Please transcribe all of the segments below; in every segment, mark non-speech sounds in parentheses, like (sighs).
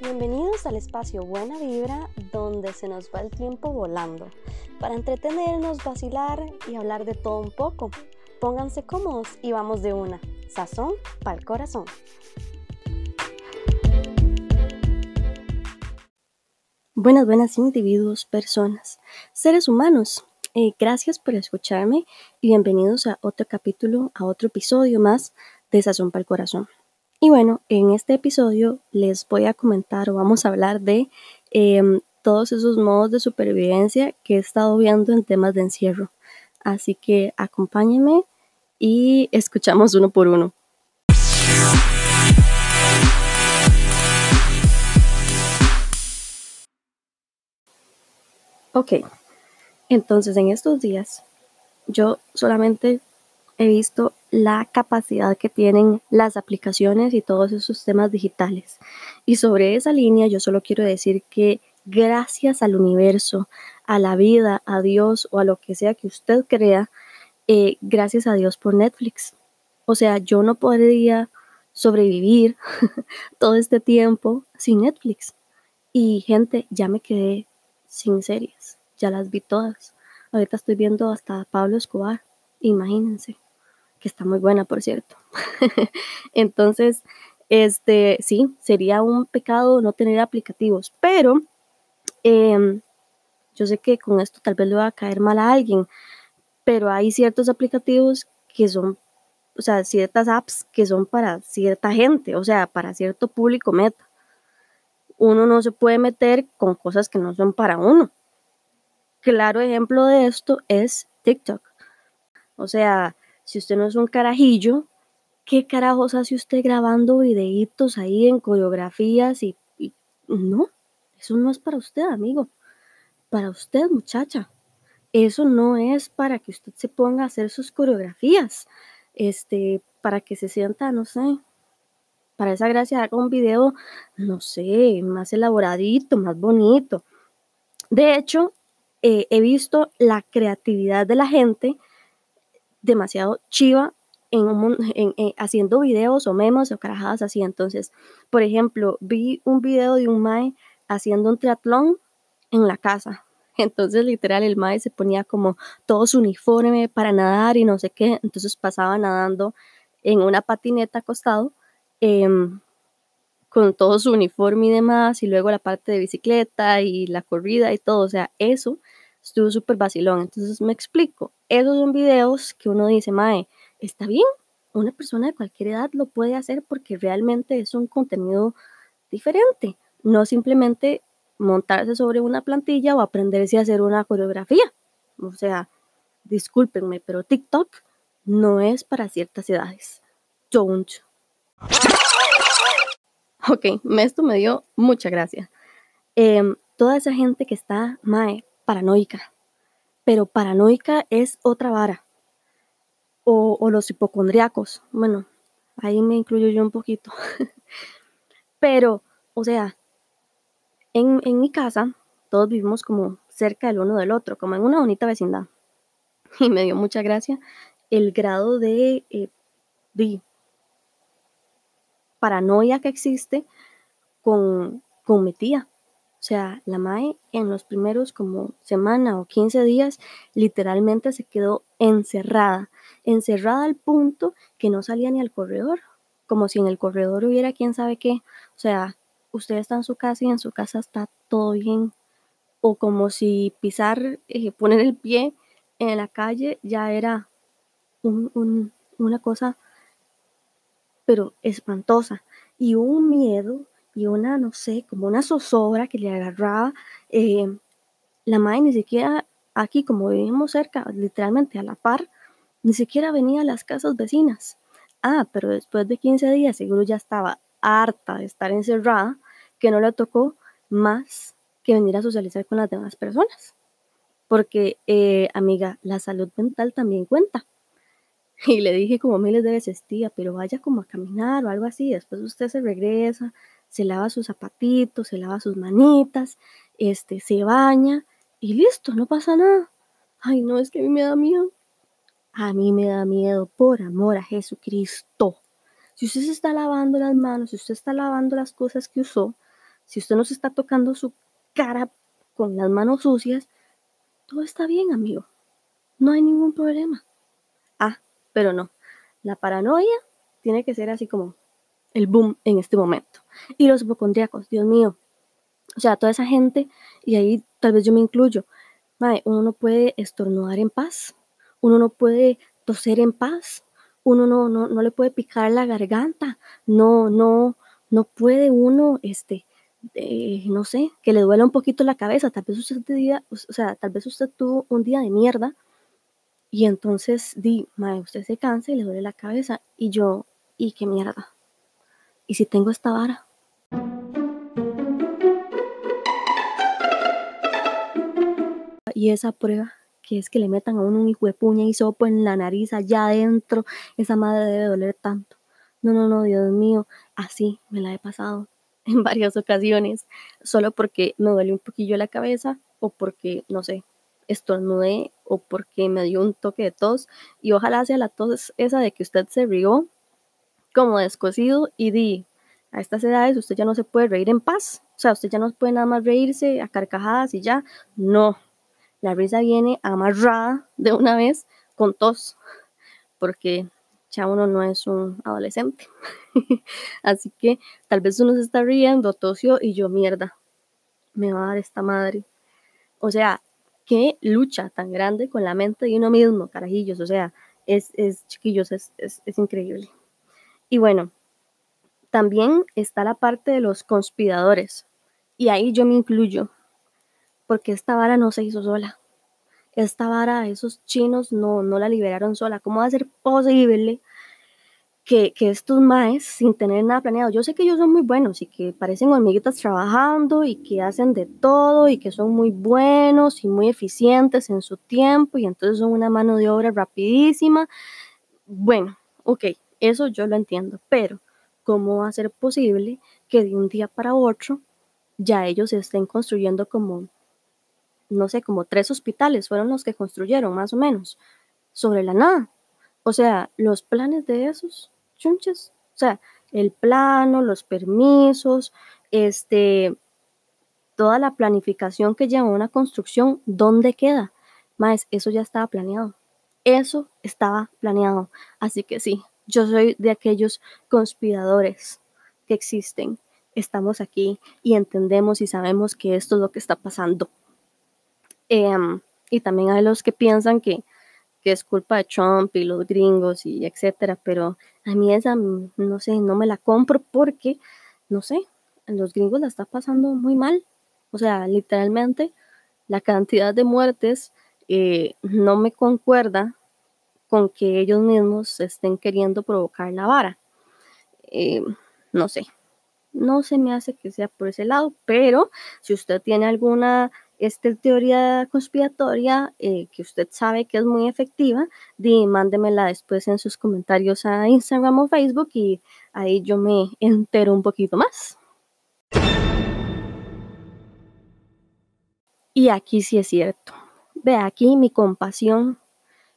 Bienvenidos al espacio Buena Vibra, donde se nos va el tiempo volando, para entretenernos, vacilar y hablar de todo un poco. Pónganse cómodos y vamos de una. Sazón para el corazón. Buenas, buenas individuos, personas, seres humanos. Eh, gracias por escucharme y bienvenidos a otro capítulo, a otro episodio más de Sazón para el Corazón. Y bueno, en este episodio les voy a comentar o vamos a hablar de em, todos esos modos de supervivencia que he estado viendo en temas de encierro. Así que acompáñenme y escuchamos uno por uno. Ok, entonces en estos días yo solamente he visto la capacidad que tienen las aplicaciones y todos esos temas digitales. Y sobre esa línea yo solo quiero decir que gracias al universo, a la vida, a Dios o a lo que sea que usted crea, eh, gracias a Dios por Netflix. O sea, yo no podría sobrevivir (laughs) todo este tiempo sin Netflix. Y gente, ya me quedé sin series, ya las vi todas. Ahorita estoy viendo hasta Pablo Escobar, imagínense que está muy buena, por cierto. (laughs) Entonces, este, sí, sería un pecado no tener aplicativos, pero em, yo sé que con esto tal vez le va a caer mal a alguien, pero hay ciertos aplicativos que son, o sea, ciertas apps que son para cierta gente, o sea, para cierto público meta. Uno no se puede meter con cosas que no son para uno. Claro ejemplo de esto es TikTok. O sea, si usted no es un carajillo, ¿qué carajos hace usted grabando videitos ahí en coreografías y, no? Eso no es para usted, amigo. Para usted, muchacha. Eso no es para que usted se ponga a hacer sus coreografías. Este, para que se sienta, no sé, para esa gracia haga un video, no sé, más elaboradito, más bonito. De hecho, eh, he visto la creatividad de la gente demasiado chiva en, haciendo videos o memes o carajadas así. Entonces, por ejemplo, vi un video de un Mae haciendo un triatlón en la casa. (laughs) Entonces, literal, el Mae se ponía como todo su uniforme para nadar y no sé qué. Entonces pasaba nadando en una patineta acostado em, con todo su uniforme y demás. Y luego la parte de bicicleta y la corrida y todo. O sea, eso estuvo súper vacilón. Entonces me explico. Esos son videos que uno dice, Mae, está bien, una persona de cualquier edad lo puede hacer porque realmente es un contenido diferente. No simplemente montarse sobre una plantilla o aprenderse a hacer una coreografía. O sea, discúlpenme, pero TikTok no es para ciertas edades. Don't. Ok, esto me dio mucha gracia. Em, toda esa gente que está, Mae, paranoica. Pero paranoica es otra vara. O, los hipocondriacos. Bueno, ahí me incluyo yo un poquito. (laughs) Pero, o sea, en, mi casa todos vivimos como cerca del uno del otro, como en una bonita vecindad. (laughs) Y me dio mucha gracia el grado de, eh, de paranoia que existe con, con mi tía. O sea, la Mae en los primeros como semana o 15 días literalmente se quedó encerrada, encerrada al punto que no salía ni al corredor, como si en el corredor hubiera quién sabe qué. O sea, usted está en su casa y en su casa está todo bien. O como si pisar, eh, poner el pie en la calle ya era una cosa, pero espantosa. Y un miedo y una, no sé, como una zozobra que le agarraba. Eh, la madre ni siquiera aquí, como vivimos cerca, literalmente a la par, ni siquiera venía a las casas vecinas. Ah, pero después de 15 días seguro ya estaba harta de estar encerrada, que no le tocó más que venir a socializar con las demás personas. Porque, eh, amiga, la salud mental también cuenta. Y le dije como miles de veces, tía, pero vaya como a caminar o algo así, después usted se regresa, se lava sus zapatitos, se lava sus manitas, este, se baña y listo, no pasa nada. Ay, no, es que a mí me da miedo. A mí me da miedo por amor a Jesucristo. Si usted se está lavando las manos, si usted está lavando las cosas que usó, si usted no se está tocando su cara con las manos sucias, todo está bien, amigo. No hay ningún problema. Ah, pero no. La paranoia tiene que ser así como el boom en este momento. Y los hipocondríacos, Dios mío. O sea, toda esa gente, y ahí tal vez yo me incluyo, uno no puede estornudar en paz, uno no puede toser en paz, uno no, no, no le puede picar la garganta, no, no, no puede uno, este, eh, no sé, que le duela un poquito la cabeza, tal vez usted día, o sea, tal vez usted tuvo un día de mierda y entonces di, madre, usted se cansa y le duele la cabeza y yo, y qué mierda. ¿Y si tengo esta vara? Y esa prueba que es que le metan a uno un hijo de puña y sopo en la nariz allá adentro, esa madre debe doler tanto. No, no, no, Dios mío, así me la he pasado (laughs) en varias ocasiones, solo porque me duele un poquillo la cabeza o porque, no sé, estornudé o porque me dio un toque de tos y ojalá sea la tos esa de que usted se rió como descosido y di, a estas edades usted ya no se puede reír en paz, o sea, usted ya no puede nada más reírse a carcajadas y ya, no, la risa viene amarrada de una vez con tos, porque ya uno no es un adolescente. (laughs) Así que tal vez uno se está riendo, tosió y yo mierda, me va a dar esta madre. O sea, qué lucha tan grande con la mente de uno mismo, carajillos. O sea, es, es chiquillos, es, es increíble. Y bueno, también está la parte de los conspiradores. Y ahí yo me incluyo, porque esta vara no se hizo sola esta vara, esos chinos no, no la liberaron sola. ¿Cómo va a ser posible que, que, estos maes, sin tener nada planeado, yo sé que ellos son muy buenos y que parecen hormiguitas trabajando y que hacen de todo y que son muy buenos y muy eficientes en su tiempo y entonces son una mano de obra rapidísima. Bueno, ok, eso yo lo entiendo, pero ¿cómo va a ser posible que de un día para otro ya ellos estén construyendo como no sé, como tres hospitales fueron los que construyeron, más o menos, sobre la nada. O sea, los planes de esos chunches, o sea, el plano, los permisos, este, toda la planificación que lleva una construcción, ¿dónde queda? Más, eso ya estaba planeado. Eso estaba planeado. Así que sí, yo soy de aquellos conspiradores que existen. Estamos aquí y entendemos y sabemos que esto es lo que está pasando. Em, y también hay los que piensan que, que, es culpa de Trump y los gringos y etcétera, pero a mí esa, mm, no sé, no me la compro porque, no sé, los gringos la está pasando muy mal. O sea, literalmente la cantidad de muertes eh, no me concuerda con que ellos mismos estén queriendo provocar la vara. Eh, no sé, no se me hace que sea por ese lado, pero si usted tiene alguna esta teoría conspiratoria eh, que usted sabe que es muy efectiva, di, mándemela después en sus comentarios a Instagram o Facebook y ahí yo me entero un poquito más. Y aquí sí es cierto. Ve, aquí mi compasión,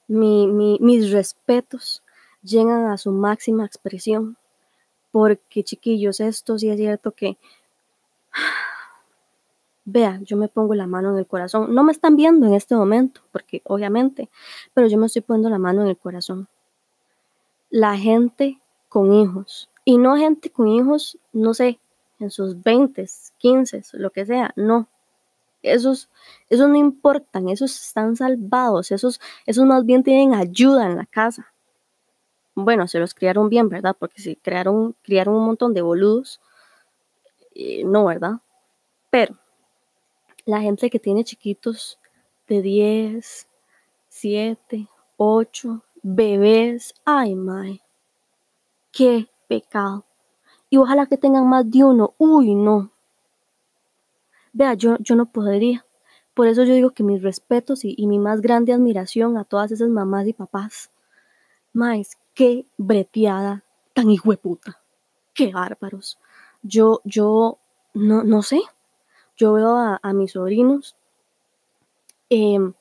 mis respetos llegan a su máxima expresión. Porque chiquillos, esto sí es cierto que Vea, yo me pongo la mano en el corazón. No me están viendo en este momento, porque obviamente, pero yo me estoy poniendo la mano en el corazón. La gente con hijos, y no gente con hijos, no sé, en sus 20, 15, lo que sea, no. Esos, esos no importan, esos están salvados, esos, esos más bien tienen ayuda en la casa. Bueno, se los criaron bien, ¿verdad? Porque si crearon, criaron un montón de boludos, eh, no, ¿verdad? Pero la gente que tiene chiquitos de 10, 7, 8, bebés, ay, my, qué pecado. Y ojalá que tengan más de uno, uy, no. Vea, yo, yo no podría. Por eso yo digo que mis respetos y, mi más grande admiración a todas esas mamás y papás. Más, qué breteada tan hijueputa. Qué bárbaros. Yo, yo, no, no sé yo veo a, mis sobrinos em,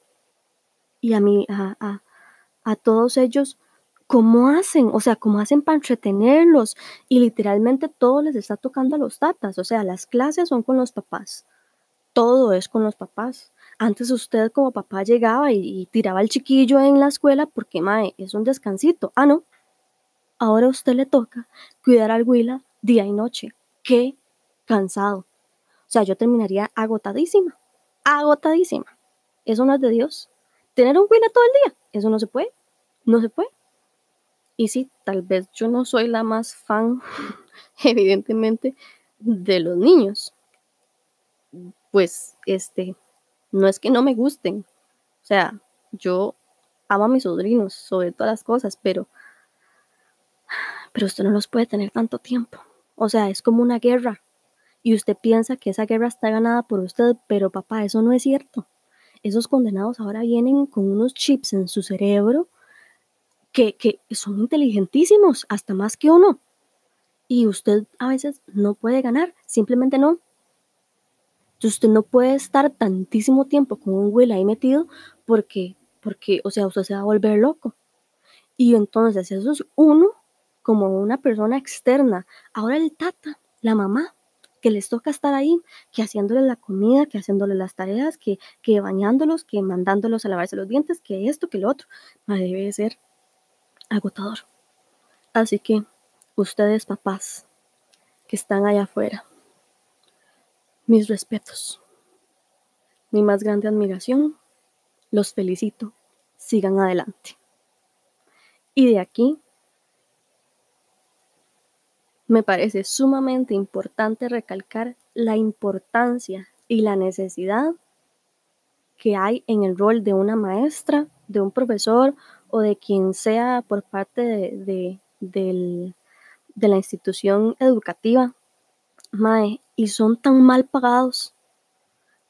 y a, a, todos ellos ¿Cómo hacen? O sea, ¿cómo hacen para entretenerlos? Y literalmente todo les está tocando a los tatas. O sea, las clases son con los papás. Todo es con los papás. Antes usted como papá llegaba y, tiraba al chiquillo en la escuela porque, mae, es un descansito. Ah, no. Ahora a usted le toca cuidar al Huila día y noche. Qué cansado. O sea, yo terminaría agotadísima. Agotadísima. Eso no es de Dios. Tener un Huila todo el día, eso no se puede. No se puede. Y sí, tal vez yo no soy la más fan, (laughs) evidentemente, de los niños. Pues, este, no es que no me gusten. O sea, yo amo a mis sobrinos sobre todas las cosas, pero, pero usted no los puede tener tanto tiempo. O sea, es como una guerra. Y usted piensa que esa guerra está ganada por usted, pero papá, eso no es cierto. Esos condenados ahora vienen con unos chips en su cerebro que, son inteligentísimos, hasta más que uno. Y usted a veces no puede ganar, simplemente no. Entonces usted no puede estar tantísimo tiempo con un Will ahí metido porque, porque, o sea, usted se va a volver loco. Y entonces eso es uno como una persona externa. Ahora el tata, la mamá, que les toca estar ahí, que haciéndole la comida, que haciéndole las tareas, que, que bañándolos, que mandándolos a lavarse los dientes, que esto, que lo otro. Debe ser agotador. Así que ustedes papás que están allá afuera, mis respetos, mi más grande admiración, los felicito, sigan adelante. Y de aquí me parece sumamente importante recalcar la importancia y la necesidad que hay en el rol de una maestra, de un profesor o de quien sea por parte de, la institución educativa, mae, y son tan mal pagados.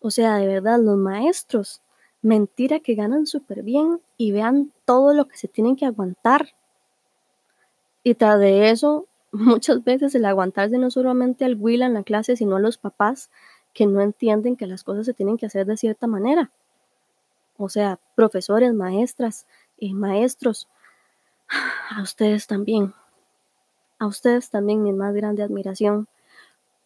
O sea, de verdad, los maestros, mentira que ganan súper bien y vean todo lo que se tienen que aguantar. Y tras de eso, muchas veces el aguantarse no solamente al Will en la clase, sino a los papás que no entienden que las cosas se tienen que hacer de cierta manera. O sea, profesores, maestras, y maestros, (sighs) a ustedes también, a ustedes también mi más grande admiración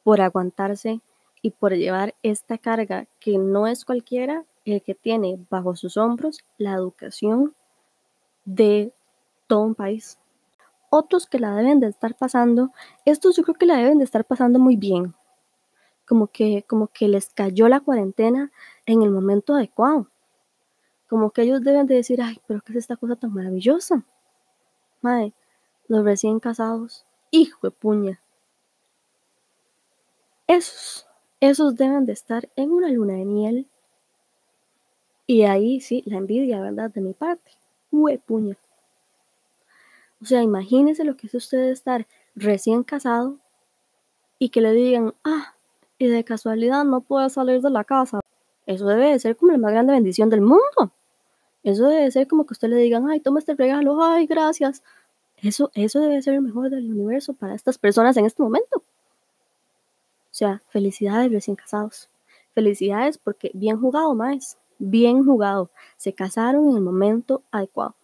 por aguantarse y por llevar esta carga que no es cualquiera el que tiene bajo sus hombros la educación de todo un país. Otros que la deben de estar pasando, estos yo creo que la deben de estar pasando muy bien. Como que, como que les cayó la cuarentena en el momento adecuado. Como que ellos deben de decir, ay, pero ¿qué es esta cosa tan maravillosa? Madre, los recién casados, hijo de puña. Esos, esos deben de estar en una luna de miel. Y ahí sí, la envidia, ¿verdad? De mi parte. puña. O sea, imagínese lo que es usted estar recién casado y que le digan, ah, y de casualidad no puedo salir de la casa. Eso debe de ser como la más grande bendición del mundo. Eso debe ser como que usted le digan, ay, toma este regalo, ay, gracias. Eso, eso debe ser el mejor del universo para estas personas en este momento. O sea, felicidades recién casados. Felicidades porque bien jugado, más. Bien jugado. Se casaron en el momento adecuado.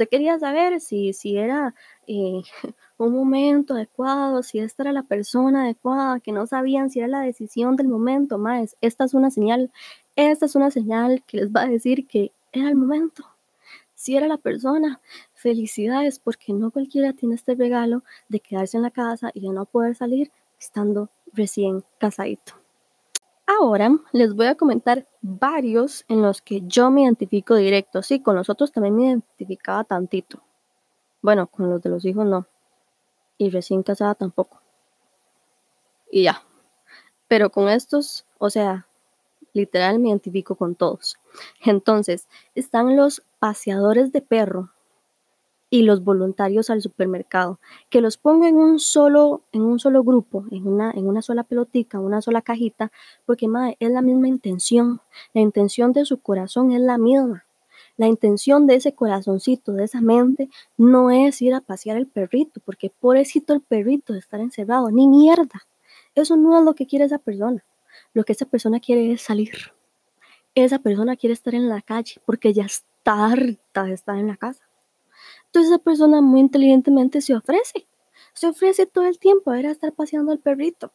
Usted quería saber si, si era eh, (laughs) un momento adecuado, si esta era la persona adecuada, que no sabían si era la decisión del momento, más. Esta es una señal esta es una señal que les va a decir que era el momento. Si era la persona, felicidades porque no cualquiera tiene este regalo de quedarse en la casa y de no poder salir estando recién casadito. Ahora les voy a comentar varios en los que yo me identifico directo. Sí, con los otros también me identificaba tantito. Bueno, con los de los hijos no. Y recién casada tampoco. Y ya. Pero con estos, o sea, literal me identifico con todos. Entonces, están los paseadores de perro y los voluntarios al supermercado, que los pongo en un solo, en un solo grupo, en una, en una sola pelotica, una sola cajita, porque madre, es la misma intención. La intención de su corazón es la misma. La intención de ese corazoncito, de esa mente, no es ir a pasear el perrito, porque pobrecito el perrito de estar encerrado, ni mierda. Eso no es lo que quiere esa persona. Lo que esa persona quiere es salir. Esa persona quiere estar en la calle porque ya está harta de estar en la casa. Entonces esa persona muy inteligentemente se ofrece, se ofrece todo el tiempo a ir a estar paseando al perrito.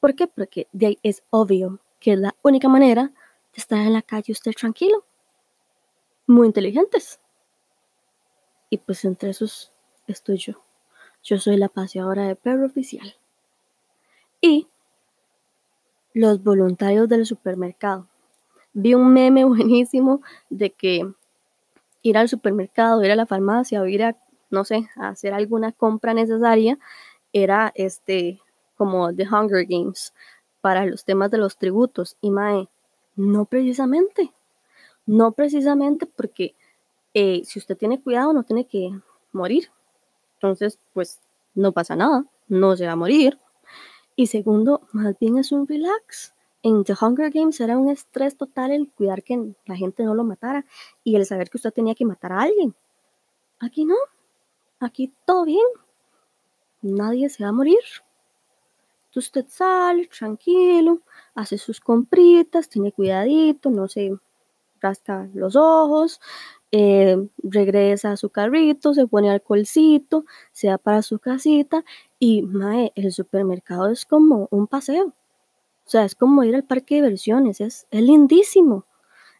¿Por qué? Porque de ahí es obvio que es la única manera de estar en la calle usted tranquilo. Muy inteligentes. Y pues entre esos estoy yo. Yo soy la paseadora de perro oficial. Y los voluntarios del supermercado. Vi un meme (laughs) buenísimo de que ir al supermercado, ir a la farmacia o ir a, no sé, a hacer alguna compra necesaria era este como The Hunger Games para los temas de los tributos. Y Mae, no precisamente. No precisamente porque eh, si usted tiene cuidado no tiene que morir. Entonces, pues no pasa nada, no se va a morir. Y segundo, más bien es un relax. En The Hunger Games era un estrés total el cuidar que la gente no lo matara y el saber que usted tenía que matar a alguien. Aquí no. Aquí todo bien. Nadie se va a morir. usted sale tranquilo, hace sus compritas, tiene cuidadito, no se rasca los ojos, eh, regresa a su carrito, se pone alcoholcito, se va para su casita y mae, el supermercado es como un paseo. O sea, es como ir al parque de diversiones, es, lindísimo.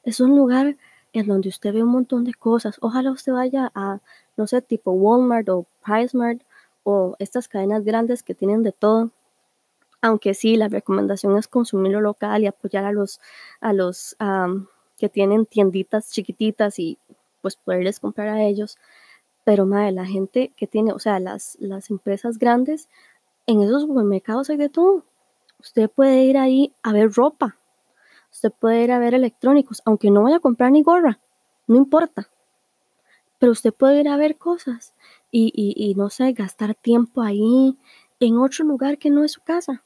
Es un lugar en donde usted ve un montón de cosas. Ojalá usted vaya a, no sé, tipo Walmart o PriceMart o estas cadenas grandes que tienen de todo. Aunque sí, la recomendación es consumir lo local y apoyar a los, a los que tienen tienditas chiquititas y pues poderles comprar a ellos. Pero madre, la gente que tiene, o sea, las, las empresas grandes, en esos supermercados hay de todo. Usted puede ir ahí a ver ropa. Usted puede ir a ver electrónicos, aunque no vaya a comprar ni gorra, no importa. Pero usted puede ir a ver cosas y, no sé, gastar tiempo ahí en otro lugar que no es su casa.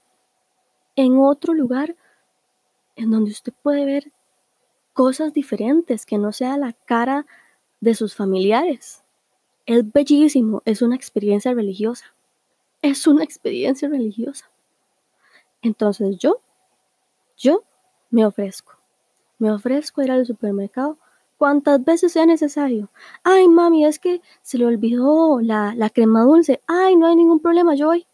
En otro lugar en donde usted puede ver cosas diferentes, que no sea la cara de sus familiares. Es bellísimo, es una experiencia religiosa. Es una experiencia religiosa. Entonces yo, yo me ofrezco. Me ofrezco a ir al supermercado cuantas veces sea necesario. Ay, mami, es que se le olvidó la, la crema dulce. Ay, no hay ningún problema, yo voy.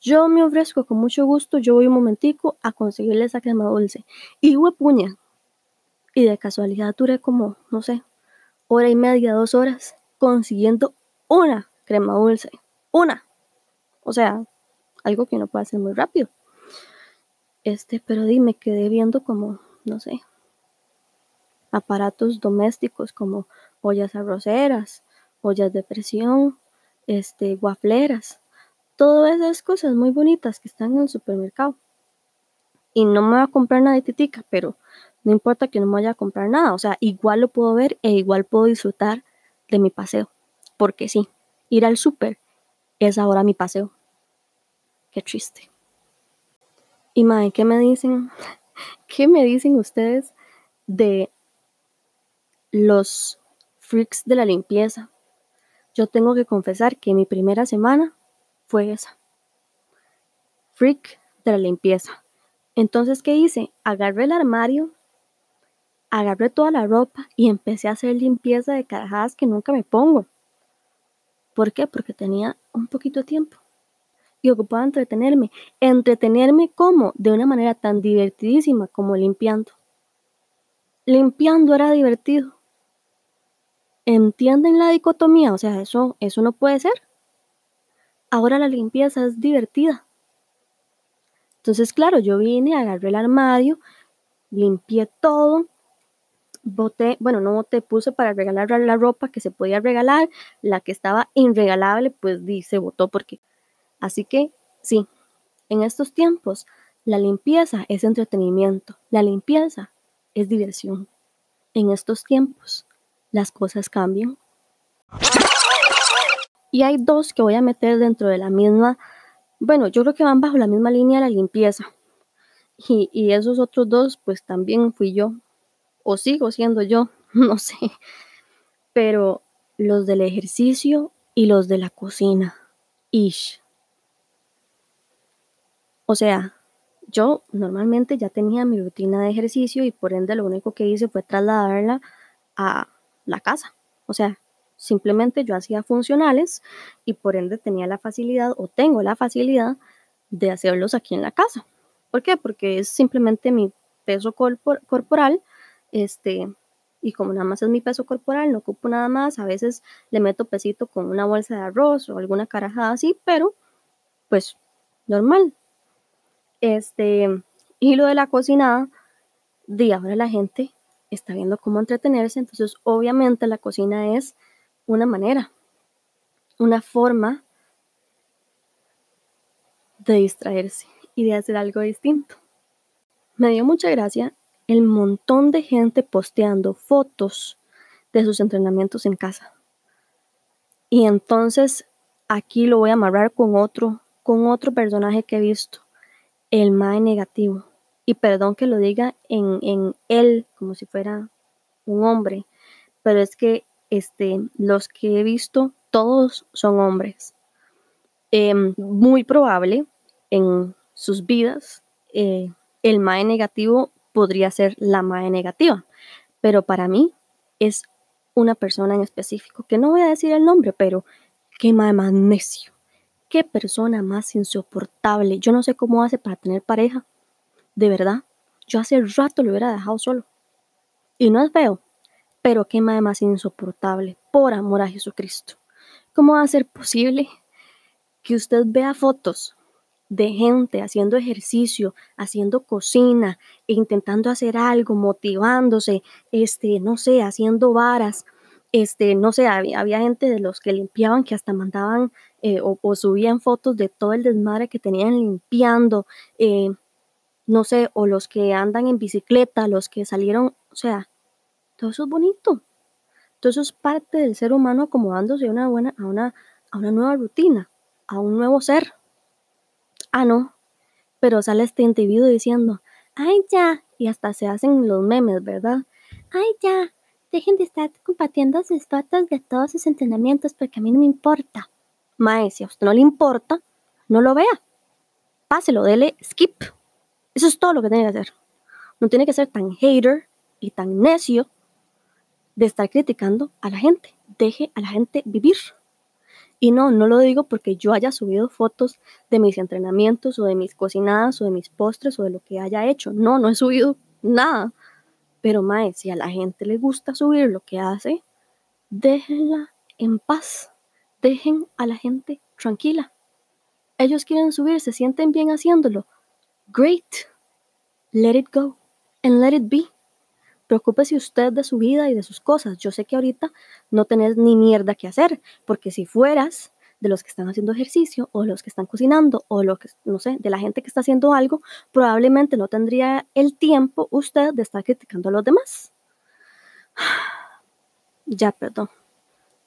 Yo me ofrezco con mucho gusto, yo voy un momentico a conseguirle esa crema dulce. Y puña. Y de casualidad duré como, no sé, hora y media, dos horas, consiguiendo una crema dulce. Una. O sea, algo que no puede hacer muy rápido. Este, pero dime, quedé viendo como, no sé, aparatos domésticos como ollas arroceras, ollas de presión, este, guafleras, todas esas cosas muy bonitas que están en el supermercado. Y no me voy a comprar nada de titica, pero no importa que no me vaya a comprar nada, o sea, igual lo puedo ver e igual puedo disfrutar de mi paseo. Porque sí, ir al súper es ahora mi paseo. Qué triste. Y ¿qué me dicen? (laughs) ¿Qué me dicen ustedes de los freaks de la limpieza? Yo tengo que confesar que mi primera semana fue esa. Freak de la limpieza. Entonces, ¿qué hice? Agarré el armario Agarré toda la ropa y empecé a hacer limpieza de carajadas que nunca me pongo. ¿Por qué? Porque tenía un poquito de tiempo y ocupaba entretenerme. Entretenerme como? De una manera tan divertidísima como limpiando. Limpiando era divertido. ¿Entienden la dicotomía? O sea, eso, eso no puede ser. Ahora la limpieza es divertida. Entonces, claro, yo vine, agarré el armario, limpié todo, boté, bueno, no boté, puse para regalar la ropa que se podía regalar, la que estaba irregalable, pues se votó porque. Así que sí, en estos tiempos la limpieza es entretenimiento, la limpieza es diversión. En estos tiempos las cosas cambian. Y hay dos que voy a meter dentro de la misma, bueno, yo creo que van bajo la misma línea de la limpieza. Y, y esos otros dos, pues también fui yo, o sigo siendo yo, (laughs) no sé. Pero los del ejercicio y los de la cocina. Ish. O sea, yo normalmente ya tenía mi rutina de ejercicio y por ende lo único que hice fue trasladarla a la casa. O sea, Simplemente yo hacía funcionales y por ende tenía la facilidad o tengo la facilidad de hacerlos aquí en la casa. ¿Por qué? Porque es simplemente mi peso corporal, este, y como nada más es mi peso corporal, no ocupo nada más, a veces le meto pesito con una bolsa de arroz o alguna carajada así, pero pues normal. Este, y lo de la cocinada, de la gente está viendo cómo entretenerse, entonces obviamente la cocina es una manera, una forma de distraerse y de hacer algo distinto. Me dio mucha gracia el montón de gente posteando fotos de sus entrenamientos en casa. Y entonces aquí lo voy a amarrar con otro, con otro personaje que he visto, el Mae negativo. Y perdón que lo diga en, en él, como si fuera un hombre, pero es que este, los que he visto, todos son hombres. Em, muy probable en sus vidas, eh, el MAE negativo podría ser la MAE negativa, pero para mí es una persona en específico, que no voy a decir el nombre, pero qué MAE más necio, qué persona más insoportable. Yo no sé cómo hace para tener pareja, de verdad. Yo hace rato lo hubiera dejado solo. Y no es feo, pero qué MAE más insoportable, por amor a Jesucristo. ¿Cómo va a ser posible que usted vea fotos de gente haciendo ejercicio, haciendo cocina, e intentando hacer algo, motivándose, este, no sé, haciendo varas, este, no sé, había, gente de los que limpiaban que hasta mandaban eh, o, subían fotos de todo el desmadre que tenían limpiando, eh, no sé, o los que andan en bicicleta, los que salieron, o sea, todo eso es bonito. Todo eso es parte del ser humano acomodándose una buena, a una, a una nueva rutina, a un nuevo ser. Ah, no. Pero sale este individuo diciendo, ay ya, y hasta se hacen los memes, ¿verdad? Ay ya, dejen de estar compartiendo sus fotos de todos sus entrenamientos porque a mí no me importa. Mae, si a usted no le importa, no lo vea. Páselo, dele skip. Eso es todo lo que tiene que hacer. No tiene que ser tan hater y tan necio de estar criticando a la gente. Deje a la gente vivir. Y no, no lo digo porque yo haya subido fotos de mis entrenamientos o de mis cocinadas o de mis postres o de lo que haya hecho. No, no he subido nada. Pero mae, si a la gente le gusta subir lo que hace, déjenla en paz. Dejen a la gente tranquila. Ellos quieren subir, se sienten bien haciéndolo. Great. Let it go. And let it be. Preocúpese usted de su vida y de sus cosas. Yo sé que ahorita no tenés ni mierda que hacer, porque si fueras de los que están haciendo ejercicio o los que están cocinando o lo que, no sé, de la gente que está haciendo algo, probablemente no tendría el tiempo usted de estar criticando a los demás. (sighs) Ya, perdón.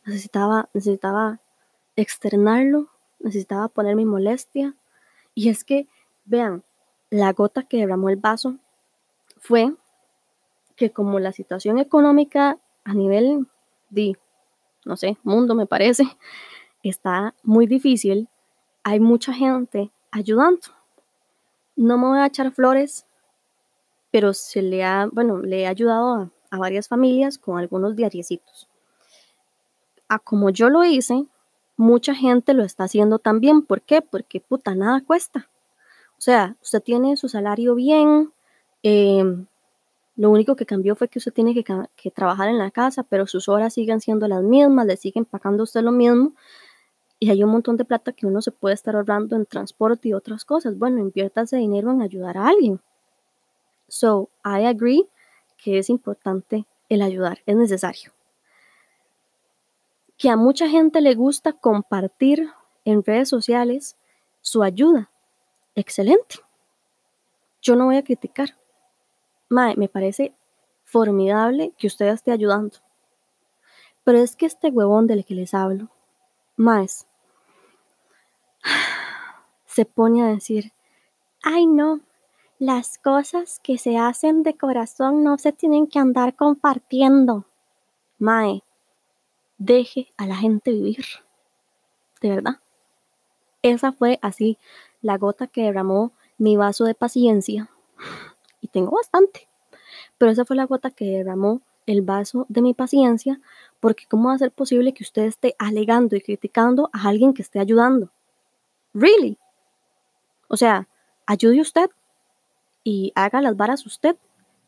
Necesitaba, necesitaba externarlo, necesitaba poner mi molestia. Y es que, vean, la gota que derramó el vaso fue que como la situación económica a nivel de, no sé, mundo me parece, está muy difícil, hay mucha gente ayudando. No me voy a echar flores, pero se le ha, bueno, le he ayudado a, varias familias con algunos diariecitos. A como yo lo hice, mucha gente lo está haciendo también. ¿Por qué? Porque puta, nada cuesta. O sea, usted tiene su salario bien, eh, lo único que cambió fue que usted tiene que, trabajar en la casa, pero sus horas siguen siendo las mismas, le siguen pagando usted lo mismo. Y hay un montón de plata que uno se puede estar ahorrando en transporte y otras cosas. Bueno, invierta ese dinero en ayudar a alguien. So, I agree que es importante el ayudar, es necesario. Que a mucha gente le gusta compartir en redes sociales su ayuda. Excelente. Yo no voy a criticar. Mae, me parece formidable que usted esté ayudando. Pero es que este huevón del que les hablo, Maes, se pone a decir, ay no, las cosas que se hacen de corazón no se tienen que andar compartiendo. Mae, deje a la gente vivir. De verdad. Esa fue así la gota que derramó mi vaso de paciencia y tengo bastante. Pero esa fue la gota que derramó el vaso de mi paciencia, porque ¿cómo va a ser posible que usted esté alegando y criticando a alguien que esté ayudando? ¿Really? O sea, ayude usted y haga las varas usted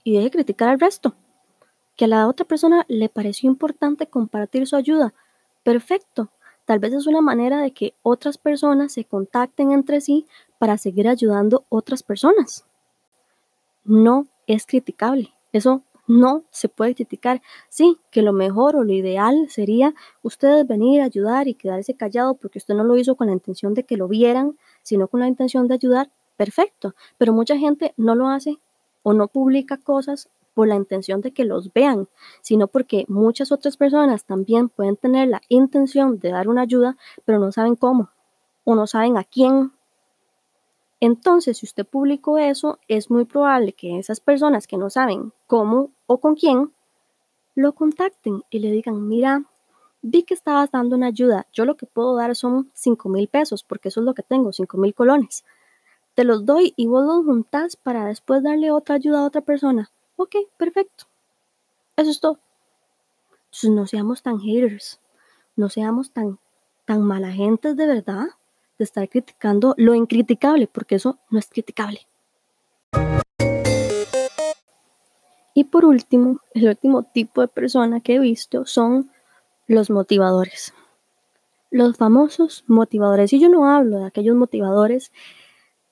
y deje criticar al resto. Que a la otra persona le pareció importante compartir su ayuda. Perfecto. Tal vez es una manera de que otras personas se contacten entre sí para seguir ayudando otras personas. No es criticable. Eso no se puede criticar. Sí, que lo mejor o lo ideal sería ustedes venir a ayudar y quedarse callado porque usted no lo hizo con la intención de que lo vieran, sino con la intención de ayudar. Perfecto. Pero mucha gente no lo hace o no publica cosas por la intención de que los vean, sino porque muchas otras personas también pueden tener la intención de dar una ayuda, pero no saben cómo o no saben a quién. Entonces, si usted publicó eso, es muy probable que esas personas que no saben cómo o con quién, lo contacten y le digan, mira, vi que estabas dando una ayuda, yo lo que puedo dar son 5 mil pesos, porque eso es lo que tengo, 5 mil colones. Te los doy y vos los juntás para después darle otra ayuda a otra persona. Ok, perfecto. Eso es todo. Entonces no seamos tan haters, no seamos tan, tan mala gente de verdad de estar criticando lo incriticable, porque eso no es criticable. Y por último, el último tipo de persona que he visto son los motivadores. Los famosos motivadores. Y yo no hablo de aquellos motivadores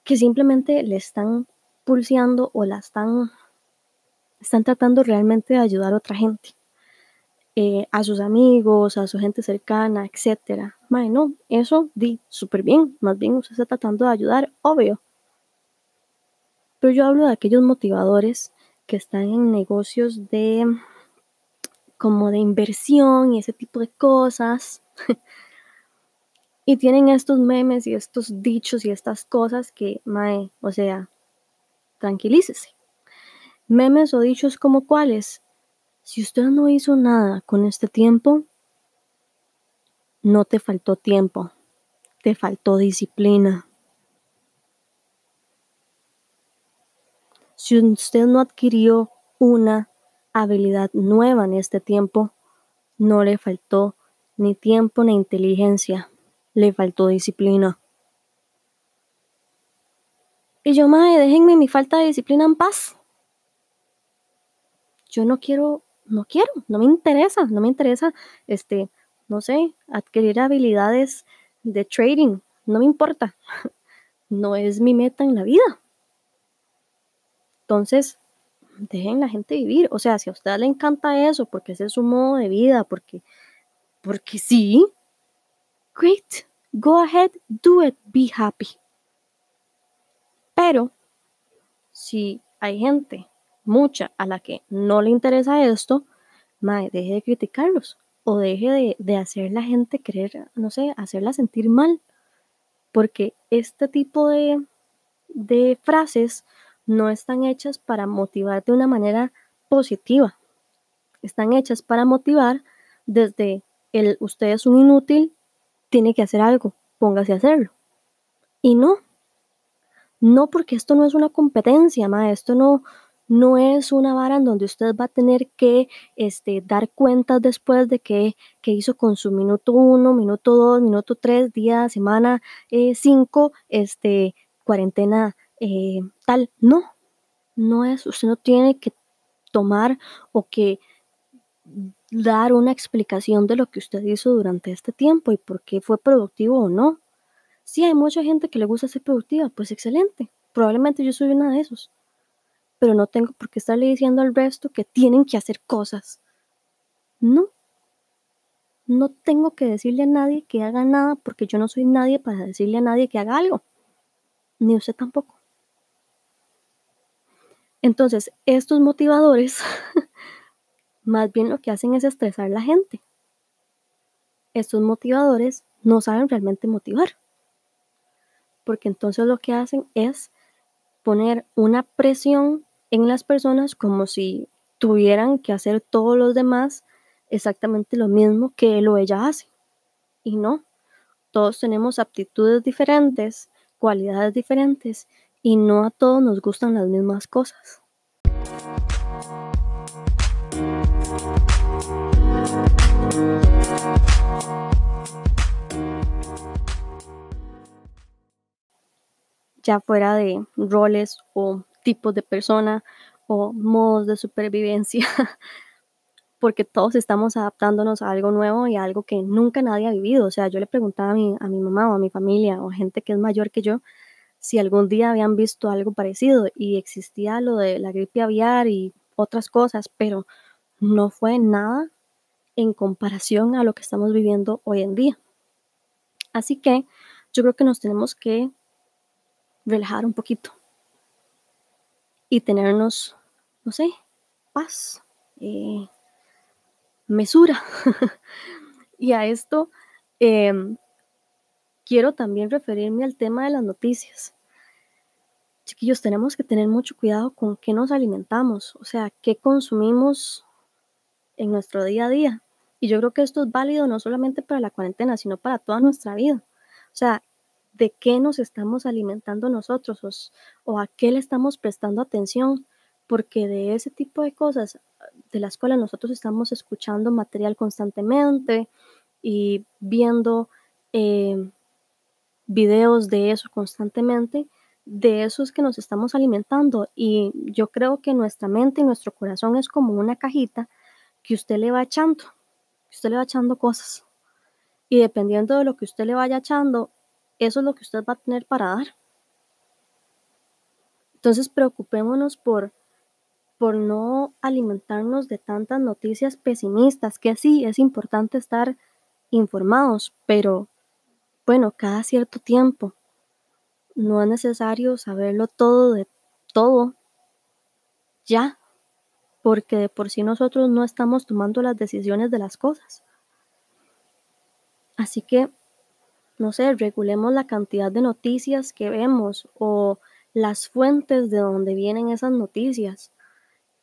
que simplemente le están pulseando o la están, están tratando realmente de ayudar a otra gente. Eh, a sus amigos, a su gente cercana, etc. Bueno, eso di súper bien. Más bien usted está tratando de ayudar, obvio. Pero yo hablo de aquellos motivadores que están en negocios de como de inversión y ese tipo de cosas. (laughs) y tienen estos memes y estos dichos y estas cosas que, mae, o sea, tranquilícese. Memes o dichos como cuáles. Si usted no hizo nada con este tiempo, no te faltó tiempo, te faltó disciplina. Si usted no adquirió una habilidad nueva en este tiempo, no le faltó ni tiempo ni inteligencia, le faltó disciplina. Y yo, madre, déjenme mi falta de disciplina en paz. Yo no quiero, no quiero, no me interesa, no me interesa, este, no sé, adquirir habilidades de trading, no me importa. (laughs) No es mi meta en la vida. Entonces, dejen la gente vivir. O sea, si a usted le encanta eso, porque ese es su modo de vida, porque, porque sí, great, go ahead, do it, be happy. Pero, si hay gente, mucha, a la que no le interesa esto, mae, deje de criticarlos o deje de, hacer la gente creer, no sé, hacerla sentir mal. Porque este tipo de, de frases no están hechas para motivar de una manera positiva. Están hechas para motivar desde el usted es un inútil, tiene que hacer algo, póngase a hacerlo. Y no, no porque esto no es una competencia, ma, esto no, no es una vara en donde usted va a tener que este, dar cuentas después de que, hizo con su minuto uno, minuto dos, minuto tres, día, semana eh, cinco, este, cuarentena eh, tal. No, no es, usted no tiene que tomar o que dar una explicación de lo que usted hizo durante este tiempo y por qué fue productivo o no. Si hay mucha gente que le gusta ser productiva, pues excelente. Probablemente yo soy una de esos. Pero no tengo por qué estarle diciendo al resto que tienen que hacer cosas. No. No tengo que decirle a nadie que haga nada porque yo no soy nadie para decirle a nadie que haga algo. Ni usted tampoco. Entonces, estos motivadores (laughs) más bien lo que hacen es estresar a la gente. Estos motivadores no saben realmente motivar. Porque entonces lo que hacen es poner una presión en las personas como si tuvieran que hacer todos los demás exactamente lo mismo que él o ella hace. Y no, todos tenemos aptitudes diferentes, cualidades diferentes y no a todos nos gustan las mismas cosas. Ya fuera de roles o tipos de persona o modos de supervivencia, (laughs) porque todos estamos adaptándonos a algo nuevo y a algo que nunca nadie ha vivido. O sea, yo le preguntaba a mi, a mi mamá o a mi familia o gente que es mayor que yo si algún día habían visto algo parecido y existía lo de la gripe aviar y otras cosas, pero no fue nada en comparación a lo que estamos viviendo hoy en día. Así que yo creo que nos tenemos que relajar un poquito y tenernos, no sé, paz, eh, mesura. (laughs) y a esto em, quiero también referirme al tema de las noticias. Chiquillos, tenemos que tener mucho cuidado con qué nos alimentamos, o sea, qué consumimos en nuestro día a día. Y yo creo que esto es válido no solamente para la cuarentena, sino para toda nuestra vida. O sea, de qué nos estamos alimentando nosotros o, a qué le estamos prestando atención, porque de ese tipo de cosas de las cuales nosotros estamos escuchando material constantemente y viendo eh, videos de eso constantemente, de eso es que nos estamos alimentando. Y yo creo que nuestra mente y nuestro corazón es como una cajita que usted le va echando, que usted le va echando cosas. Y dependiendo de lo que usted le vaya echando, eso es lo que usted va a tener para dar. Entonces preocupémonos por, por no alimentarnos de tantas noticias pesimistas, que sí, es importante estar informados, pero bueno, cada cierto tiempo. No es necesario saberlo todo de todo ya, porque de por sí nosotros no estamos tomando las decisiones de las cosas. Así que no sé, regulemos la cantidad de noticias que vemos o las fuentes de donde vienen esas noticias.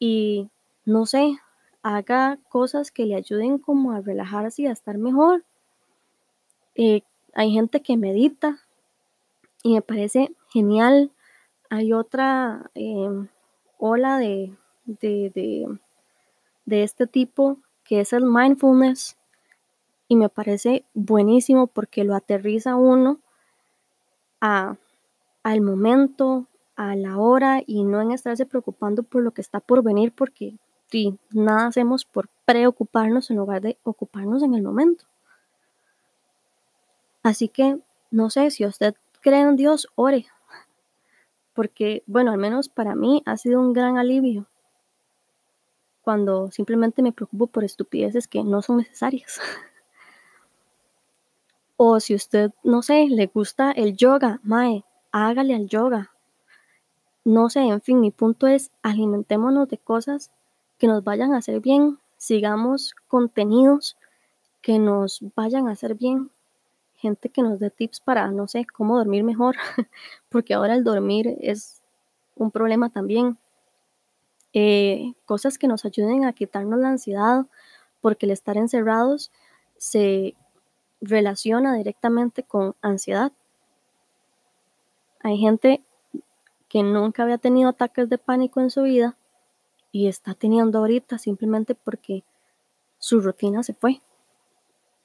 Y no sé, haga cosas que le ayuden como a relajarse y a estar mejor. Eh, hay gente que medita y me parece genial. Hay otra em, ola de, de, de este tipo que es el mindfulness y me parece buenísimo porque lo aterriza uno a, al momento, a la hora y no en estarse preocupando por lo que está por venir porque sí, nada hacemos por preocuparnos en lugar de ocuparnos en el momento. Así que, no sé, si usted cree en Dios, ore. Porque, bueno, al menos para mí ha sido un gran alivio cuando simplemente me preocupo por estupideces que no son necesarias. (laughs) O si usted, no sé, le gusta el yoga, mae, hágale al yoga. No sé, en fin, mi punto es alimentémonos de cosas que nos vayan a hacer bien, sigamos contenidos que nos vayan a hacer bien, gente que nos dé tips para, no sé, cómo dormir mejor, (laughs) porque ahora el dormir es un problema también. Eh, cosas que nos ayuden a quitarnos la ansiedad, porque el estar encerrados se relaciona directamente con ansiedad. Hay gente que nunca había tenido ataques de pánico en su vida y está teniendo ahorita simplemente porque su rutina se fue.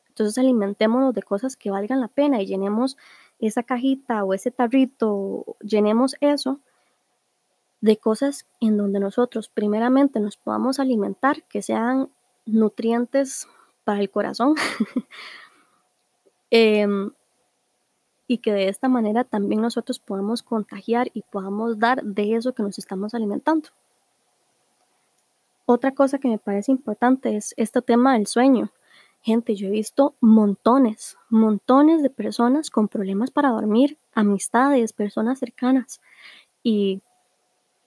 Entonces alimentémonos de cosas que valgan la pena y llenemos esa cajita o ese tarrito, llenemos eso de cosas en donde nosotros primeramente nos podamos alimentar, que sean nutrientes para el corazón, (laughs) Em, y que de esta manera también nosotros podamos contagiar y podamos dar de eso que nos estamos alimentando. Otra cosa que me parece importante es este tema del sueño. Gente, yo he visto montones, montones de personas con problemas para dormir, amistades, personas cercanas. Y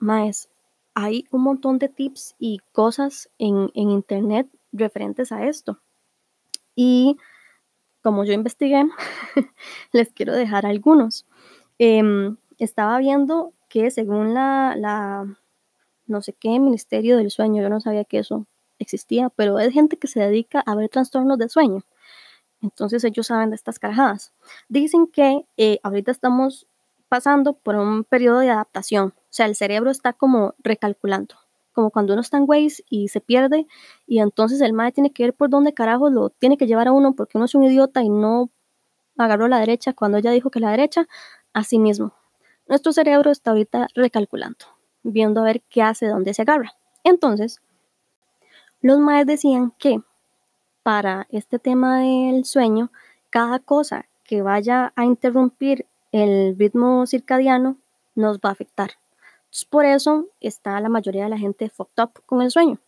más, hay un montón de tips y cosas en, en internet referentes a esto. Y como yo investigué, (laughs) les quiero dejar algunos. Em, estaba viendo que según la, no sé qué, Ministerio del Sueño, yo no sabía que eso existía, pero es gente que se dedica a ver trastornos de sueño. Entonces ellos saben de estas carajadas. Dicen que eh, ahorita estamos pasando por un periodo de adaptación, o sea, el cerebro está como recalculando como cuando uno está en Waze y se pierde y entonces el mae tiene que ver por dónde carajo lo tiene que llevar a uno porque uno es un idiota y no agarró la derecha cuando ella dijo que la derecha, así mismo. nuestro cerebro está ahorita recalculando, viendo a ver qué hace, dónde se agarra. Entonces, los maestros decían que para este tema del sueño, cada cosa que vaya a interrumpir el ritmo circadiano nos va a afectar. Por eso está la mayoría de la gente fucked up con el sueño.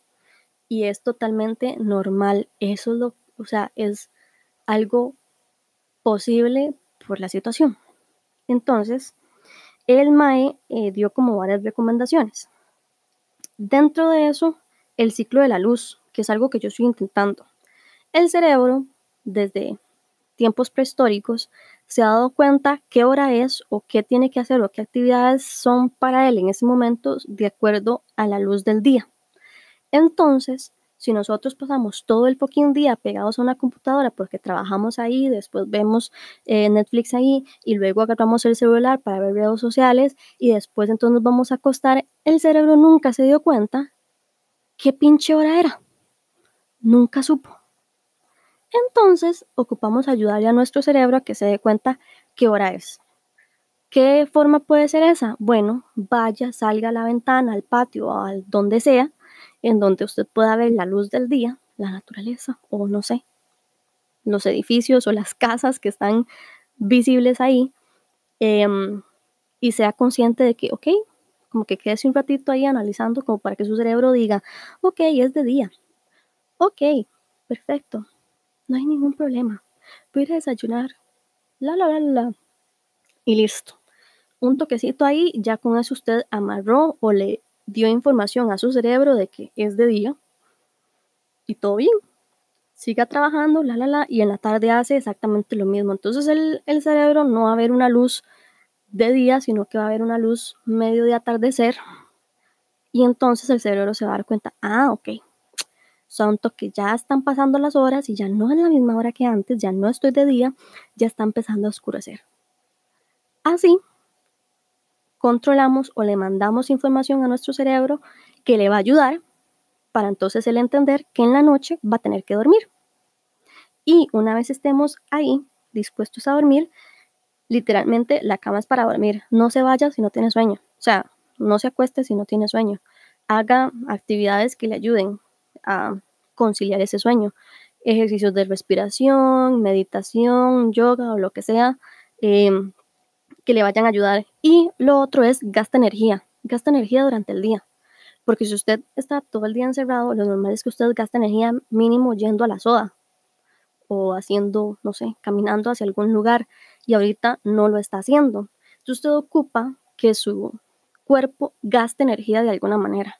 Y es totalmente normal. Eso es o sea, es algo posible por la situación. Entonces, el MAE eh, dio como varias recomendaciones. Dentro de eso, el ciclo de la luz, que es algo que yo estoy intentando. El cerebro, desde tiempos prehistóricos, se ha dado cuenta qué hora es o qué tiene que hacer o qué actividades son para él en ese momento de acuerdo a la luz del día. Entonces, si nosotros pasamos todo el fucking día pegados a una computadora porque trabajamos ahí, después vemos eh, Netflix ahí y luego agarramos el celular para ver redes sociales y después entonces nos vamos a acostar, el cerebro nunca se dio cuenta qué pinche hora era. Nunca supo. Entonces ocupamos ayudarle a nuestro cerebro a que se dé cuenta qué hora es. ¿Qué forma puede ser esa? Bueno, vaya, salga a la ventana, al patio, o al donde sea, en donde usted pueda ver la luz del día, la naturaleza, o no sé, los edificios o las casas que están visibles ahí, em, y sea consciente de que, ok, como que quede un ratito ahí analizando, como para que su cerebro diga, ok, es de día, ok, perfecto, no hay ningún problema. Voy a ir a desayunar. La, la, la, la. Y listo. Un toquecito ahí, ya con eso usted amarró o le dio información a su cerebro de que es de día. Y todo bien. Siga trabajando, la, la, la. Y en la tarde hace exactamente lo mismo. Entonces el, el cerebro no va a ver una luz de día, sino que va a haber una luz medio de atardecer. Y entonces el cerebro se va a dar cuenta, ah, ok, son que ya están pasando las horas y ya no es la misma hora que antes, ya no estoy de día, ya está empezando a oscurecer. Así, controlamos o le mandamos información a nuestro cerebro que le va a ayudar para entonces él entender que en la noche va a tener que dormir. Y una vez estemos ahí, dispuestos a dormir, literalmente la cama es para dormir. No se vaya si no tiene sueño. O sea, no se acueste si no tiene sueño. Haga actividades que le ayuden a conciliar ese sueño. Ejercicios de respiración, meditación, yoga o lo que sea em, que le vayan a ayudar. Y lo otro es gasta energía, gasta energía durante el día. Porque si usted está todo el día encerrado, lo normal es que usted gasta energía mínimo yendo a la soda o haciendo, no sé, caminando hacia algún lugar y ahorita no lo está haciendo. Entonces usted ocupa que su cuerpo gaste energía de alguna manera.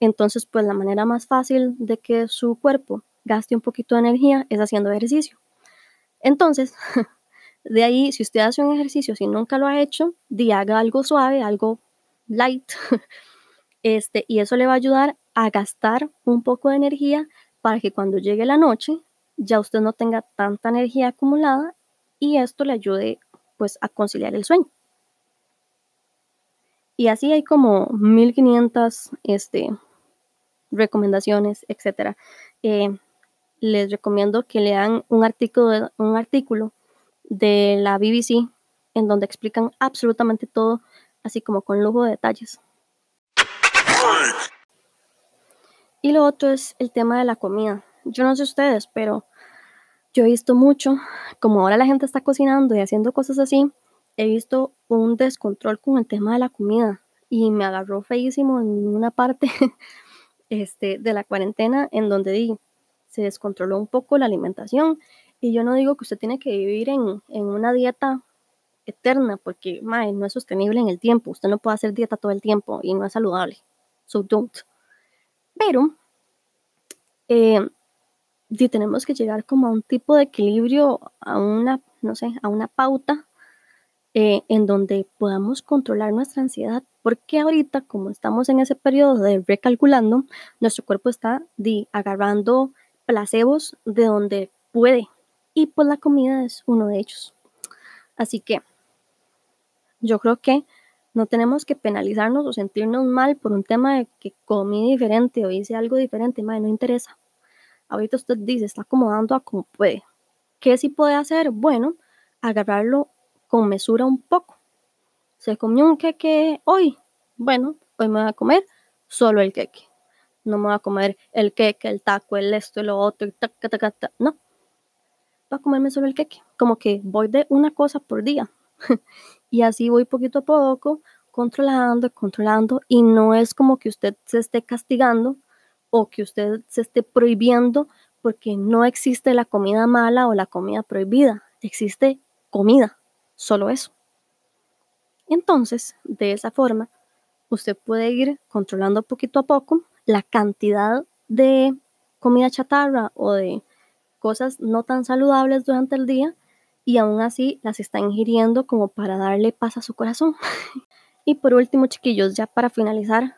Entonces, pues la manera más fácil de que su cuerpo gaste un poquito de energía es haciendo ejercicio. Entonces, (laughs) de ahí, si usted hace un ejercicio, si nunca lo ha hecho, di haga algo suave, algo light, (laughs) este, y eso le va a ayudar a gastar un poco de energía para que cuando llegue la noche ya usted no tenga tanta energía acumulada y esto le ayude pues a conciliar el sueño. Y así hay como 1500 este, recomendaciones, etcétera. Eh, les recomiendo que lean un artículo, un artículo de la BBC en donde explican absolutamente todo, así como con lujo de detalles. Y lo otro es el tema de la comida. Yo no sé ustedes, pero yo he visto mucho, como ahora la gente está cocinando y haciendo cosas así, he visto un descontrol con el tema de la comida y me agarró feísimo en una parte (laughs) este, de la cuarentena en donde di, se descontroló un poco la alimentación. Y yo no digo que usted tiene que vivir en, una dieta eterna, porque no es sostenible en el tiempo. Usted no puede hacer dieta todo el tiempo y no es saludable. So don't. Pero eh, tenemos que llegar como a un tipo de equilibrio, a una, no sé, a una pauta eh, en donde podamos controlar nuestra ansiedad, porque ahorita, como estamos en ese periodo de recalculando, nuestro cuerpo está agarrando placebos de donde puede, y pues la comida es uno de ellos. Así que yo creo que no tenemos que penalizarnos o sentirnos mal por un tema de que comí diferente o hice algo diferente, madre, no interesa. Ahorita usted dice, está acomodando a como puede. ¿Qué sí puede hacer? Bueno, agarrarlo con mesura un poco. ¿Se comió un queque hoy? Bueno, hoy me voy a comer solo el queque. No me voy a comer el queque, el taco, el esto, lo otro, taca, taca, taca. no. Voy a comerme solo el queque. Como que voy de una cosa por día. (laughs) y así voy poquito a poco, controlando, controlando. Y no es como que usted se esté castigando o que usted se esté prohibiendo porque no existe la comida mala o la comida prohibida. Existe comida. Solo eso. Entonces, de esa forma, usted puede ir controlando poquito a poco la cantidad de comida chatarra o de cosas no tan saludables durante el día y aún así las está ingiriendo como para darle paz a su corazón. (laughs) y por último, chiquillos, ya para finalizar,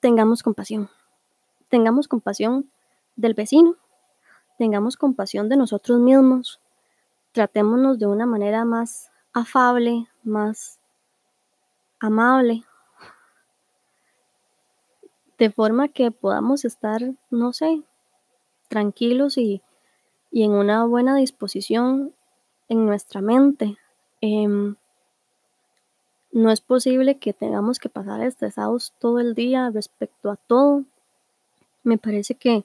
tengamos compasión. Tengamos compasión del vecino, tengamos compasión de nosotros mismos, tratémonos de una manera más afable, más amable, de forma que podamos estar, no sé, tranquilos y, en una buena disposición en nuestra mente. Em, no es posible que tengamos que pasar estresados todo el día respecto a todo. Me parece que,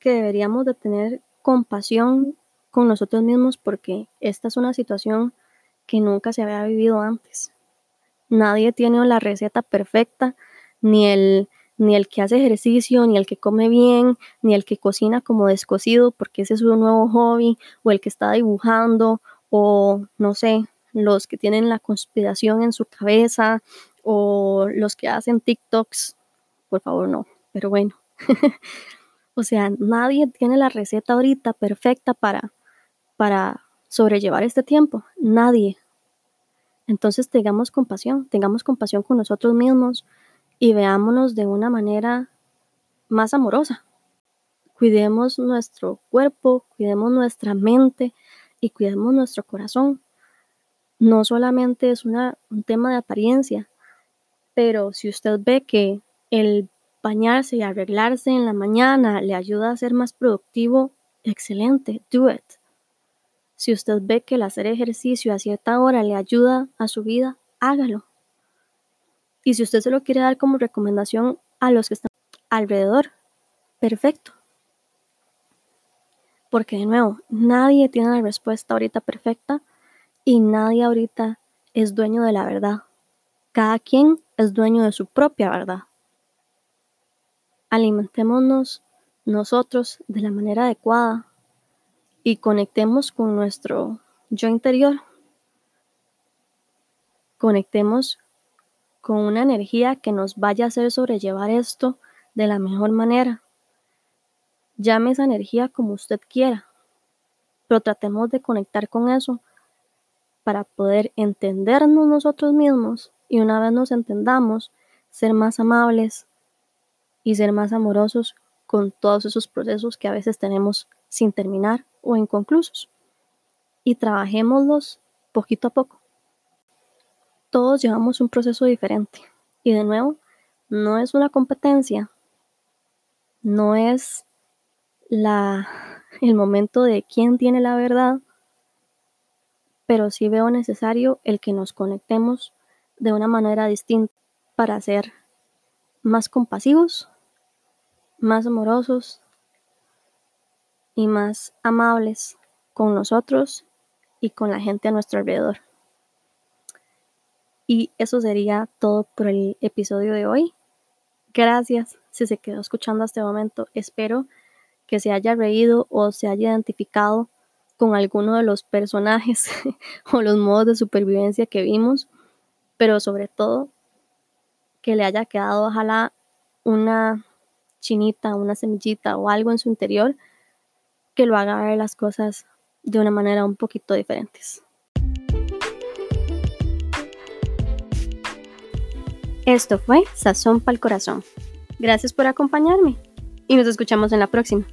que deberíamos de tener compasión con nosotros mismos porque esta es una situación que nunca se había vivido antes. Nadie tiene la receta perfecta, ni el, ni el que hace ejercicio, ni el que come bien, ni el que cocina como descosido porque ese es su nuevo hobby, o el que está dibujando, o no sé, los que tienen la conspiración en su cabeza, o los que hacen TikToks. Por favor, no, pero bueno. (laughs) o sea, nadie tiene la receta ahorita perfecta para, para sobrellevar este tiempo. Nadie. Entonces tengamos compasión, tengamos compasión con nosotros mismos y veámonos de una manera más amorosa. Cuidemos nuestro cuerpo, cuidemos nuestra mente y cuidemos nuestro corazón. No solamente es un tema de apariencia, pero si usted ve que el bañarse y arreglarse en la mañana le ayuda a ser más productivo, excelente, do it. Si usted ve que el hacer ejercicio a cierta hora le ayuda a su vida, hágalo. Y si usted se lo quiere dar como recomendación a los que están alrededor, perfecto. Porque de nuevo, nadie tiene la respuesta ahorita perfecta y nadie ahorita es dueño de la verdad. Cada quien es dueño de su propia verdad. Alimentémonos nosotros de la manera adecuada y conectemos con nuestro yo interior. Conectemos con una energía que nos vaya a hacer sobrellevar esto de la mejor manera. Llame esa energía como usted quiera, pero tratemos de conectar con eso para poder entendernos nosotros mismos y una vez nos entendamos, ser más amables y ser más amorosos con todos esos procesos que a veces tenemos sin terminar o inconclusos. Y trabajémoslos poquito a poco. Todos llevamos un proceso diferente. Y de nuevo, no es una competencia, no es la, el momento de quién tiene la verdad, pero sí veo necesario el que nos conectemos de una manera distinta para ser más compasivos, más amorosos y más amables con nosotros y con la gente a nuestro alrededor. Y eso sería todo por el episodio de hoy. Gracias si se quedó escuchando hasta este momento. Espero que se haya reído o se haya identificado con alguno de los personajes (laughs) o los modos de supervivencia que vimos, pero sobre todo que le haya quedado ojalá una chinita, una semillita o algo en su interior que lo haga ver las cosas de una manera un poquito diferentes. Esto fue Sazón para el Corazón. Gracias por acompañarme y nos escuchamos en la próxima.